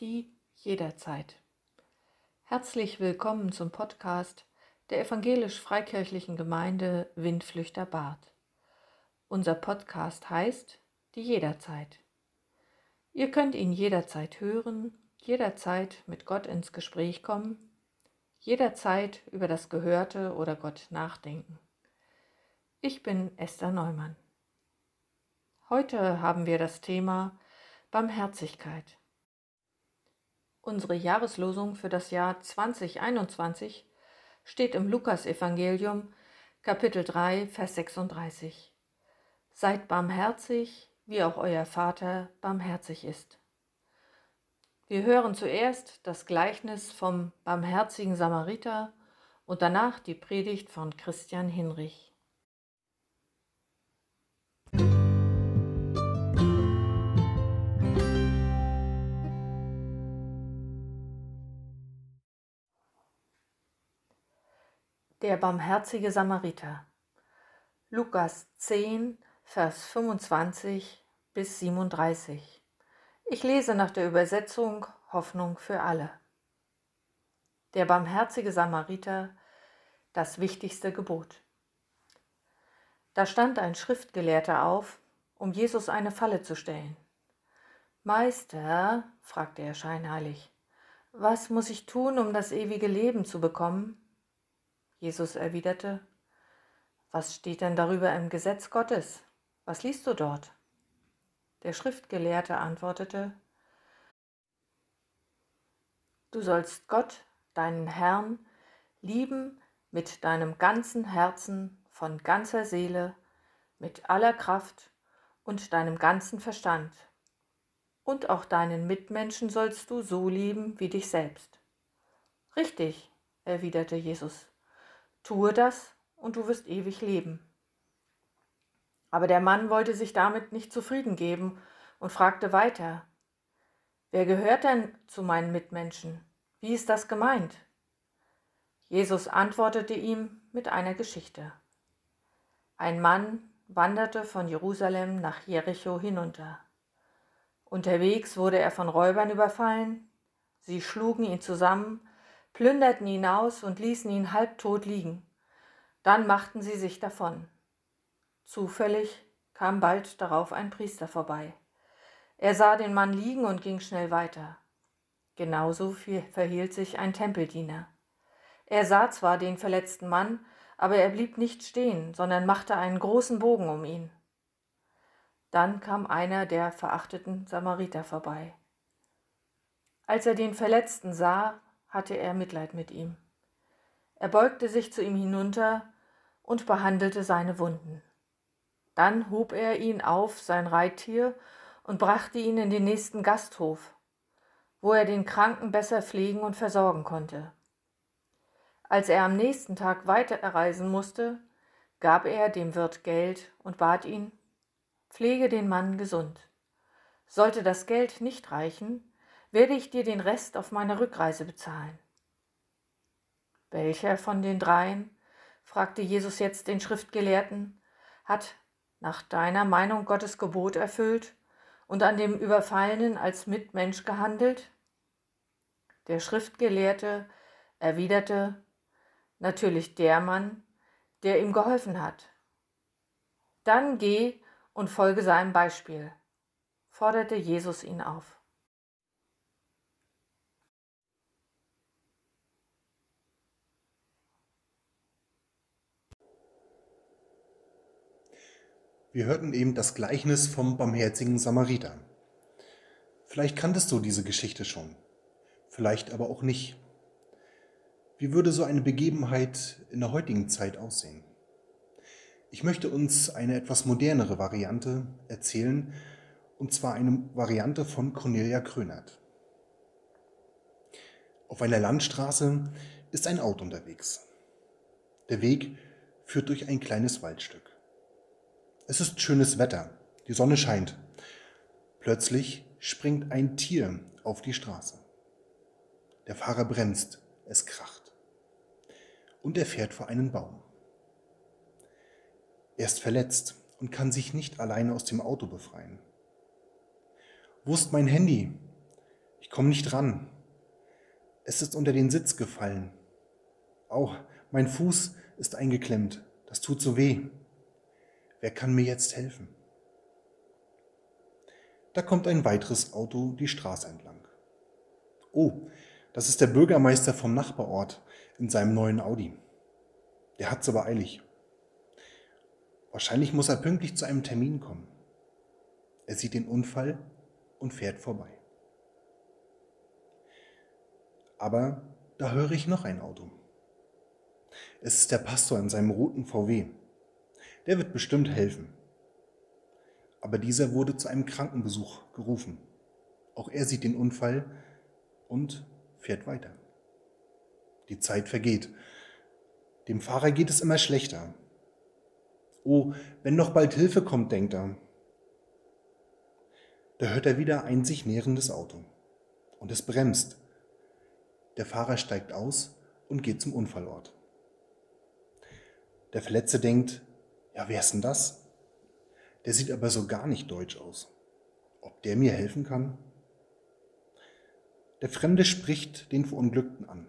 die jederzeit. Herzlich willkommen zum Podcast der evangelisch-freikirchlichen Gemeinde Windflüchter Bad. Unser Podcast heißt Die jederzeit. Ihr könnt ihn jederzeit hören, jederzeit mit Gott ins Gespräch kommen, jederzeit über das Gehörte oder Gott nachdenken. Ich bin Esther Neumann. Heute haben wir das Thema Barmherzigkeit. Unsere Jahreslosung für das Jahr 2021 steht im Lukasevangelium Kapitel 3 Vers 36. Seid barmherzig, wie auch euer Vater barmherzig ist. Wir hören zuerst das Gleichnis vom barmherzigen Samariter und danach die Predigt von Christian Hinrich. Der barmherzige Samariter. Lukas 10, Vers 25 bis 37. Ich lese nach der Übersetzung Hoffnung für alle. Der barmherzige Samariter, das wichtigste Gebot. Da stand ein Schriftgelehrter auf, um Jesus eine Falle zu stellen. Meister, fragte er scheinheilig, was muss ich tun, um das ewige Leben zu bekommen? Jesus erwiderte, Was steht denn darüber im Gesetz Gottes? Was liest du dort? Der Schriftgelehrte antwortete, Du sollst Gott, deinen Herrn, lieben mit deinem ganzen Herzen, von ganzer Seele, mit aller Kraft und deinem ganzen Verstand. Und auch deinen Mitmenschen sollst du so lieben wie dich selbst. Richtig, erwiderte Jesus. Tue das und du wirst ewig leben. Aber der Mann wollte sich damit nicht zufrieden geben und fragte weiter, Wer gehört denn zu meinen Mitmenschen? Wie ist das gemeint? Jesus antwortete ihm mit einer Geschichte. Ein Mann wanderte von Jerusalem nach Jericho hinunter. Unterwegs wurde er von Räubern überfallen, sie schlugen ihn zusammen plünderten ihn aus und ließen ihn halbtot liegen. Dann machten sie sich davon. Zufällig kam bald darauf ein Priester vorbei. Er sah den Mann liegen und ging schnell weiter. Genauso verhielt sich ein Tempeldiener. Er sah zwar den verletzten Mann, aber er blieb nicht stehen, sondern machte einen großen Bogen um ihn. Dann kam einer der verachteten Samariter vorbei. Als er den Verletzten sah, hatte er Mitleid mit ihm. Er beugte sich zu ihm hinunter und behandelte seine Wunden. Dann hob er ihn auf sein Reittier und brachte ihn in den nächsten Gasthof, wo er den Kranken besser pflegen und versorgen konnte. Als er am nächsten Tag weiterreisen musste, gab er dem Wirt Geld und bat ihn, pflege den Mann gesund. Sollte das Geld nicht reichen, werde ich dir den Rest auf meiner Rückreise bezahlen. Welcher von den dreien, fragte Jesus jetzt den Schriftgelehrten, hat nach deiner Meinung Gottes Gebot erfüllt und an dem Überfallenen als Mitmensch gehandelt? Der Schriftgelehrte erwiderte, natürlich der Mann, der ihm geholfen hat. Dann geh und folge seinem Beispiel, forderte Jesus ihn auf. Wir hörten eben das Gleichnis vom barmherzigen Samariter. Vielleicht kanntest du diese Geschichte schon, vielleicht aber auch nicht. Wie würde so eine Begebenheit in der heutigen Zeit aussehen? Ich möchte uns eine etwas modernere Variante erzählen, und zwar eine Variante von Cornelia Krönert. Auf einer Landstraße ist ein Auto unterwegs. Der Weg führt durch ein kleines Waldstück. Es ist schönes Wetter, die Sonne scheint. Plötzlich springt ein Tier auf die Straße. Der Fahrer bremst, es kracht. Und er fährt vor einen Baum. Er ist verletzt und kann sich nicht alleine aus dem Auto befreien. Wo ist mein Handy? Ich komme nicht ran. Es ist unter den Sitz gefallen. Auch mein Fuß ist eingeklemmt. Das tut so weh. Wer kann mir jetzt helfen? Da kommt ein weiteres Auto die Straße entlang. Oh, das ist der Bürgermeister vom Nachbarort in seinem neuen Audi. Der hat's aber eilig. Wahrscheinlich muss er pünktlich zu einem Termin kommen. Er sieht den Unfall und fährt vorbei. Aber da höre ich noch ein Auto. Es ist der Pastor in seinem roten VW. Der wird bestimmt helfen. Aber dieser wurde zu einem Krankenbesuch gerufen. Auch er sieht den Unfall und fährt weiter. Die Zeit vergeht. Dem Fahrer geht es immer schlechter. Oh, wenn noch bald Hilfe kommt, denkt er. Da hört er wieder ein sich nährendes Auto. Und es bremst. Der Fahrer steigt aus und geht zum Unfallort. Der Verletzte denkt, ja, wer ist denn das? Der sieht aber so gar nicht deutsch aus. Ob der mir helfen kann? Der Fremde spricht den Verunglückten an.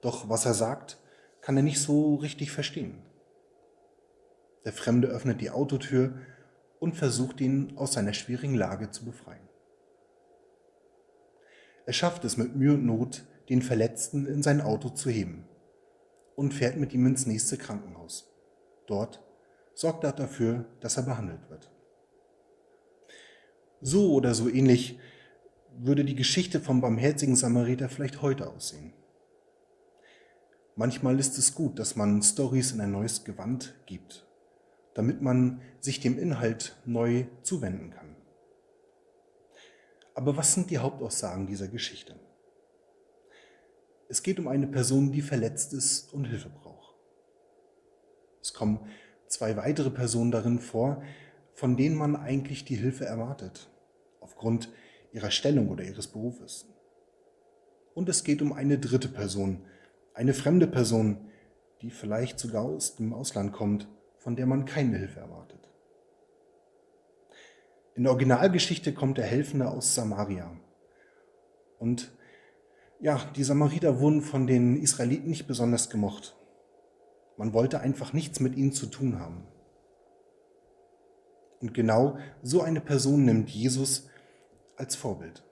Doch was er sagt, kann er nicht so richtig verstehen. Der Fremde öffnet die Autotür und versucht ihn aus seiner schwierigen Lage zu befreien. Er schafft es mit Mühe und Not, den Verletzten in sein Auto zu heben und fährt mit ihm ins nächste Krankenhaus. Dort sorgt er dafür, dass er behandelt wird. So oder so ähnlich würde die Geschichte vom barmherzigen Samariter vielleicht heute aussehen. Manchmal ist es gut, dass man Stories in ein neues Gewand gibt, damit man sich dem Inhalt neu zuwenden kann. Aber was sind die Hauptaussagen dieser Geschichte? Es geht um eine Person, die verletzt ist und Hilfe braucht. Es kommen zwei weitere Personen darin vor, von denen man eigentlich die Hilfe erwartet, aufgrund ihrer Stellung oder ihres Berufes. Und es geht um eine dritte Person, eine fremde Person, die vielleicht sogar aus dem Ausland kommt, von der man keine Hilfe erwartet. In der Originalgeschichte kommt der Helfende aus Samaria. Und ja, die Samariter wurden von den Israeliten nicht besonders gemocht. Man wollte einfach nichts mit ihnen zu tun haben. Und genau so eine Person nimmt Jesus als Vorbild.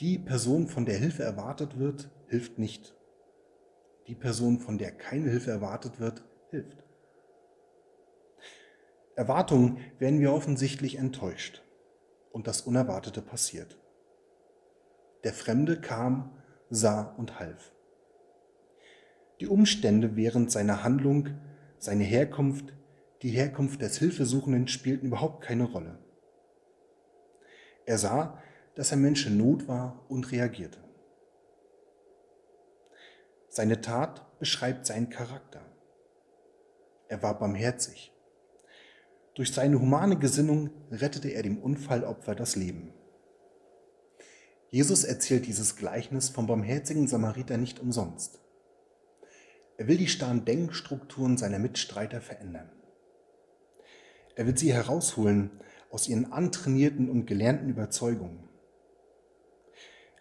Die Person, von der Hilfe erwartet wird, hilft nicht. Die Person, von der keine Hilfe erwartet wird, hilft. Erwartungen werden wir offensichtlich enttäuscht und das Unerwartete passiert. Der Fremde kam, sah und half. Die Umstände während seiner Handlung, seine Herkunft, die Herkunft des Hilfesuchenden spielten überhaupt keine Rolle. Er sah, dass ein Mensch in Not war und reagierte. Seine Tat beschreibt seinen Charakter. Er war barmherzig. Durch seine humane Gesinnung rettete er dem Unfallopfer das Leben. Jesus erzählt dieses Gleichnis vom barmherzigen Samariter nicht umsonst. Er will die starren Denkstrukturen seiner Mitstreiter verändern. Er will sie herausholen aus ihren antrainierten und gelernten Überzeugungen.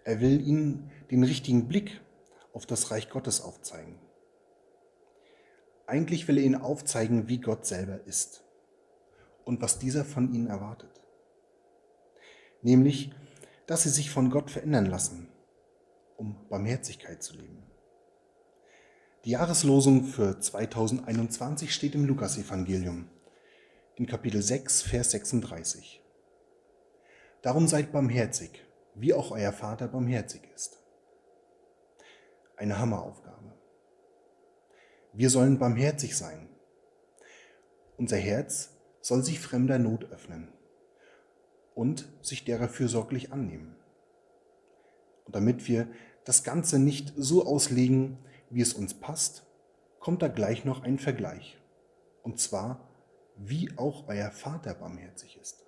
Er will ihnen den richtigen Blick auf das Reich Gottes aufzeigen. Eigentlich will er ihnen aufzeigen, wie Gott selber ist und was dieser von ihnen erwartet. Nämlich, dass sie sich von Gott verändern lassen, um Barmherzigkeit zu leben. Die Jahreslosung für 2021 steht im Lukasevangelium in Kapitel 6, Vers 36. Darum seid barmherzig, wie auch euer Vater barmherzig ist. Eine Hammeraufgabe. Wir sollen barmherzig sein. Unser Herz soll sich fremder Not öffnen und sich derer fürsorglich annehmen. Und damit wir das Ganze nicht so auslegen, wie es uns passt, kommt da gleich noch ein Vergleich. Und zwar, wie auch euer Vater barmherzig ist.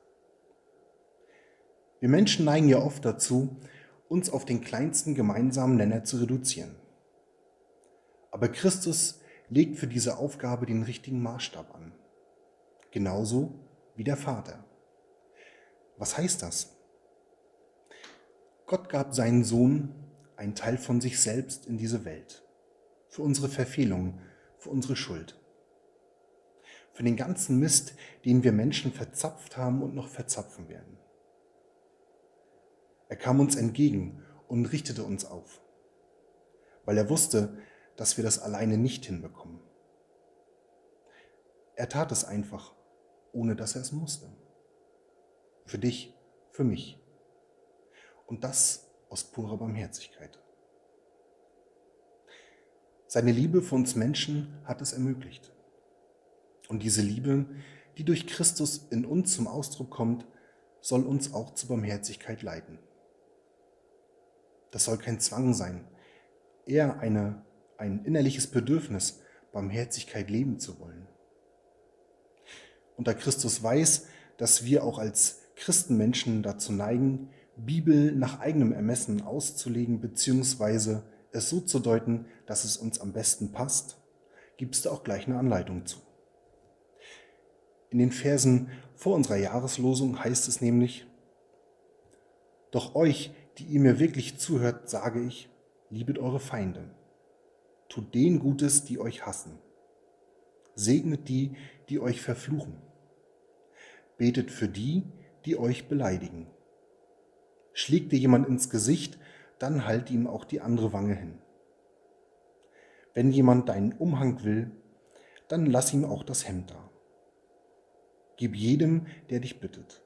Wir Menschen neigen ja oft dazu, uns auf den kleinsten gemeinsamen Nenner zu reduzieren. Aber Christus legt für diese Aufgabe den richtigen Maßstab an. Genauso wie der Vater. Was heißt das? Gott gab seinen Sohn, einen Teil von sich selbst, in diese Welt. Für unsere Verfehlungen, für unsere Schuld. Für den ganzen Mist, den wir Menschen verzapft haben und noch verzapfen werden. Er kam uns entgegen und richtete uns auf, weil er wusste, dass wir das alleine nicht hinbekommen. Er tat es einfach, ohne dass er es musste. Für dich, für mich. Und das aus purer Barmherzigkeit. Seine Liebe für uns Menschen hat es ermöglicht. Und diese Liebe, die durch Christus in uns zum Ausdruck kommt, soll uns auch zur Barmherzigkeit leiten. Das soll kein Zwang sein, eher eine, ein innerliches Bedürfnis, Barmherzigkeit leben zu wollen. Und da Christus weiß, dass wir auch als Christenmenschen dazu neigen, Bibel nach eigenem Ermessen auszulegen bzw. es so zu deuten, dass es uns am besten passt, gibt es da auch gleich eine Anleitung zu. In den Versen vor unserer Jahreslosung heißt es nämlich, Doch euch, die ihr mir wirklich zuhört, sage ich, liebet eure Feinde, tut denen Gutes, die euch hassen, segnet die, die euch verfluchen, betet für die, die euch beleidigen. Schlägt dir jemand ins Gesicht, dann halt ihm auch die andere Wange hin. Wenn jemand deinen Umhang will, dann lass ihm auch das Hemd da. Gib jedem, der dich bittet.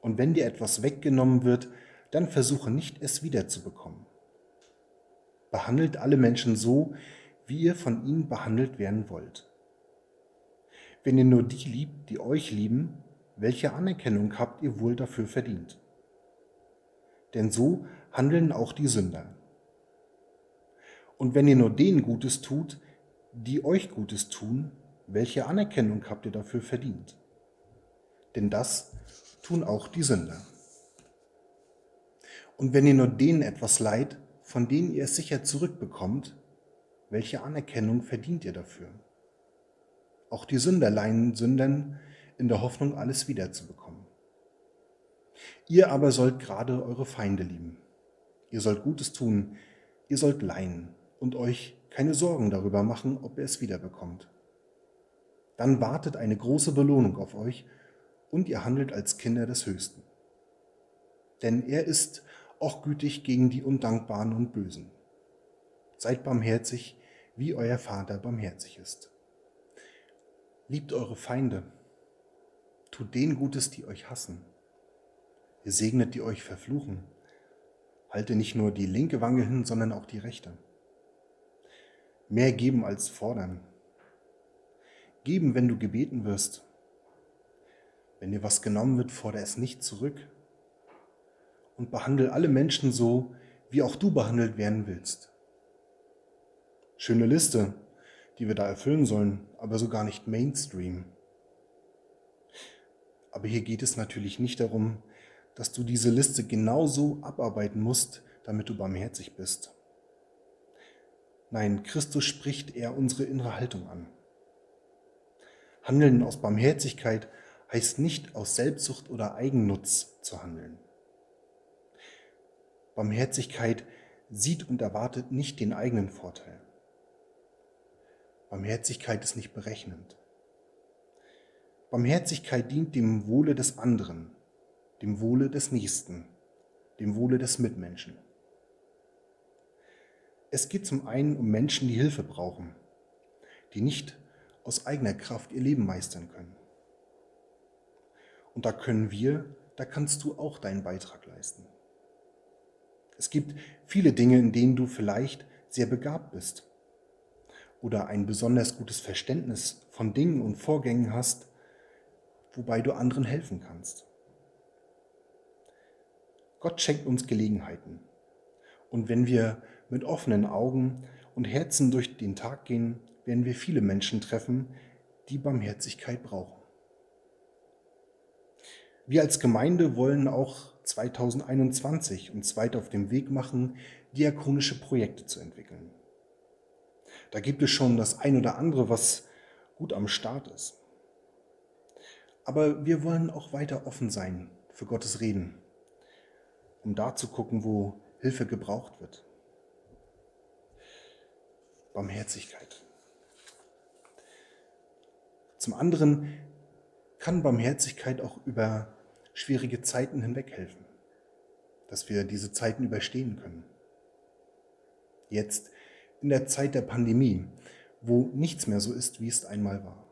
Und wenn dir etwas weggenommen wird, dann versuche nicht, es wiederzubekommen. Behandelt alle Menschen so, wie ihr von ihnen behandelt werden wollt. Wenn ihr nur die liebt, die euch lieben, welche Anerkennung habt ihr wohl dafür verdient? Denn so handeln auch die Sünder. Und wenn ihr nur denen Gutes tut, die euch Gutes tun, welche Anerkennung habt ihr dafür verdient? Denn das tun auch die Sünder. Und wenn ihr nur denen etwas leid, von denen ihr es sicher zurückbekommt, welche Anerkennung verdient ihr dafür? Auch die Sünder leihen Sündern in der Hoffnung, alles wiederzubekommen. Ihr aber sollt gerade eure Feinde lieben. Ihr sollt Gutes tun, ihr sollt leihen und euch keine Sorgen darüber machen, ob ihr es wiederbekommt. Dann wartet eine große Belohnung auf euch und ihr handelt als Kinder des Höchsten. Denn er ist auch gütig gegen die Undankbaren und Bösen. Seid barmherzig, wie euer Vater barmherzig ist. Liebt eure Feinde, tut denen Gutes, die euch hassen. Ihr segnet, die euch verfluchen. Halte nicht nur die linke Wange hin, sondern auch die rechte. Mehr geben als fordern. Geben, wenn du gebeten wirst. Wenn dir was genommen wird, fordere es nicht zurück. Und behandle alle Menschen so, wie auch du behandelt werden willst. Schöne Liste, die wir da erfüllen sollen, aber so gar nicht Mainstream. Aber hier geht es natürlich nicht darum, dass du diese Liste genauso abarbeiten musst, damit du barmherzig bist. Nein, Christus spricht eher unsere innere Haltung an. Handeln aus Barmherzigkeit heißt nicht aus Selbstsucht oder Eigennutz zu handeln. Barmherzigkeit sieht und erwartet nicht den eigenen Vorteil. Barmherzigkeit ist nicht berechnend. Barmherzigkeit dient dem Wohle des anderen, dem Wohle des Nächsten, dem Wohle des Mitmenschen. Es geht zum einen um Menschen, die Hilfe brauchen, die nicht aus eigener Kraft ihr Leben meistern können. Und da können wir, da kannst du auch deinen Beitrag leisten. Es gibt viele Dinge, in denen du vielleicht sehr begabt bist oder ein besonders gutes Verständnis von Dingen und Vorgängen hast, wobei du anderen helfen kannst. Gott schenkt uns Gelegenheiten. Und wenn wir mit offenen Augen und Herzen durch den Tag gehen, werden wir viele Menschen treffen, die Barmherzigkeit brauchen. Wir als Gemeinde wollen auch 2021 uns weiter auf dem Weg machen, diakonische Projekte zu entwickeln. Da gibt es schon das ein oder andere, was gut am Start ist. Aber wir wollen auch weiter offen sein für Gottes Reden. Um da zu gucken, wo Hilfe gebraucht wird. Barmherzigkeit. Zum anderen kann Barmherzigkeit auch über schwierige Zeiten hinweg helfen, dass wir diese Zeiten überstehen können. Jetzt in der Zeit der Pandemie, wo nichts mehr so ist, wie es einmal war.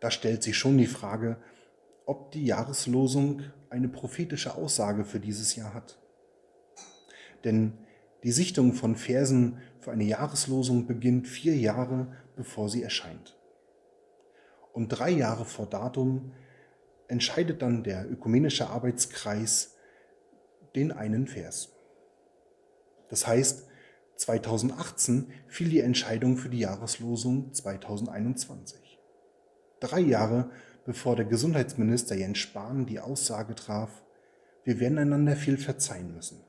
Da stellt sich schon die Frage, ob die Jahreslosung eine prophetische Aussage für dieses Jahr hat. Denn die Sichtung von Versen für eine Jahreslosung beginnt vier Jahre, bevor sie erscheint. Und drei Jahre vor Datum entscheidet dann der ökumenische Arbeitskreis den einen Vers. Das heißt, 2018 fiel die Entscheidung für die Jahreslosung 2021. Drei Jahre bevor der Gesundheitsminister Jens Spahn die Aussage traf, wir werden einander viel verzeihen müssen.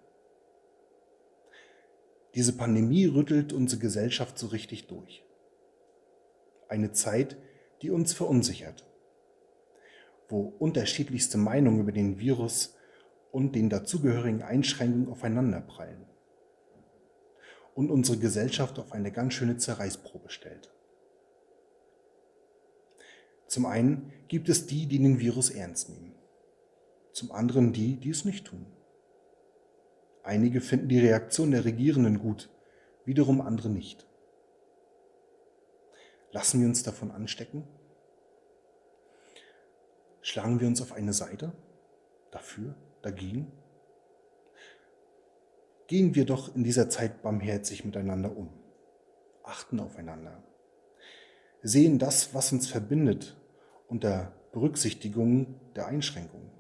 Diese Pandemie rüttelt unsere Gesellschaft so richtig durch. Eine Zeit, die uns verunsichert, wo unterschiedlichste Meinungen über den Virus und den dazugehörigen Einschränkungen aufeinanderprallen und unsere Gesellschaft auf eine ganz schöne Zerreißprobe stellt. Zum einen gibt es die, die den Virus ernst nehmen. Zum anderen die, die es nicht tun. Einige finden die Reaktion der Regierenden gut, wiederum andere nicht. Lassen wir uns davon anstecken? Schlagen wir uns auf eine Seite? Dafür? Dagegen? Gehen wir doch in dieser Zeit barmherzig miteinander um. Achten aufeinander sehen das, was uns verbindet, unter Berücksichtigung der Einschränkungen.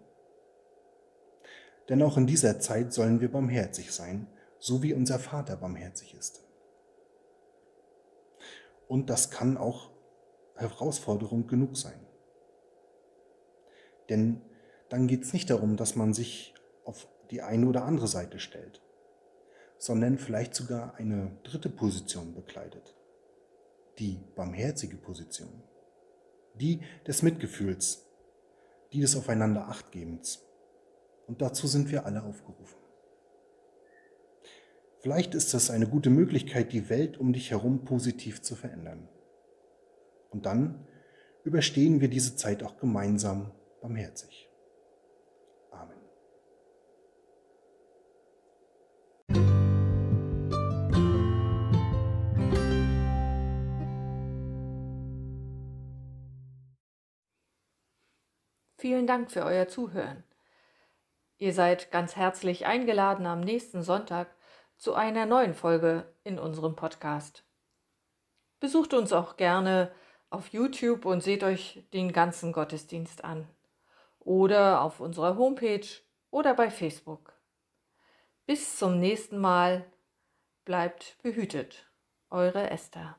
Denn auch in dieser Zeit sollen wir barmherzig sein, so wie unser Vater barmherzig ist. Und das kann auch Herausforderung genug sein. Denn dann geht es nicht darum, dass man sich auf die eine oder andere Seite stellt, sondern vielleicht sogar eine dritte Position bekleidet die barmherzige Position, die des Mitgefühls, die des Aufeinander Achtgebens. Und dazu sind wir alle aufgerufen. Vielleicht ist das eine gute Möglichkeit, die Welt um dich herum positiv zu verändern. Und dann überstehen wir diese Zeit auch gemeinsam barmherzig. Vielen Dank für euer Zuhören. Ihr seid ganz herzlich eingeladen am nächsten Sonntag zu einer neuen Folge in unserem Podcast. Besucht uns auch gerne auf YouTube und seht euch den ganzen Gottesdienst an. Oder auf unserer Homepage oder bei Facebook. Bis zum nächsten Mal. Bleibt behütet. Eure Esther.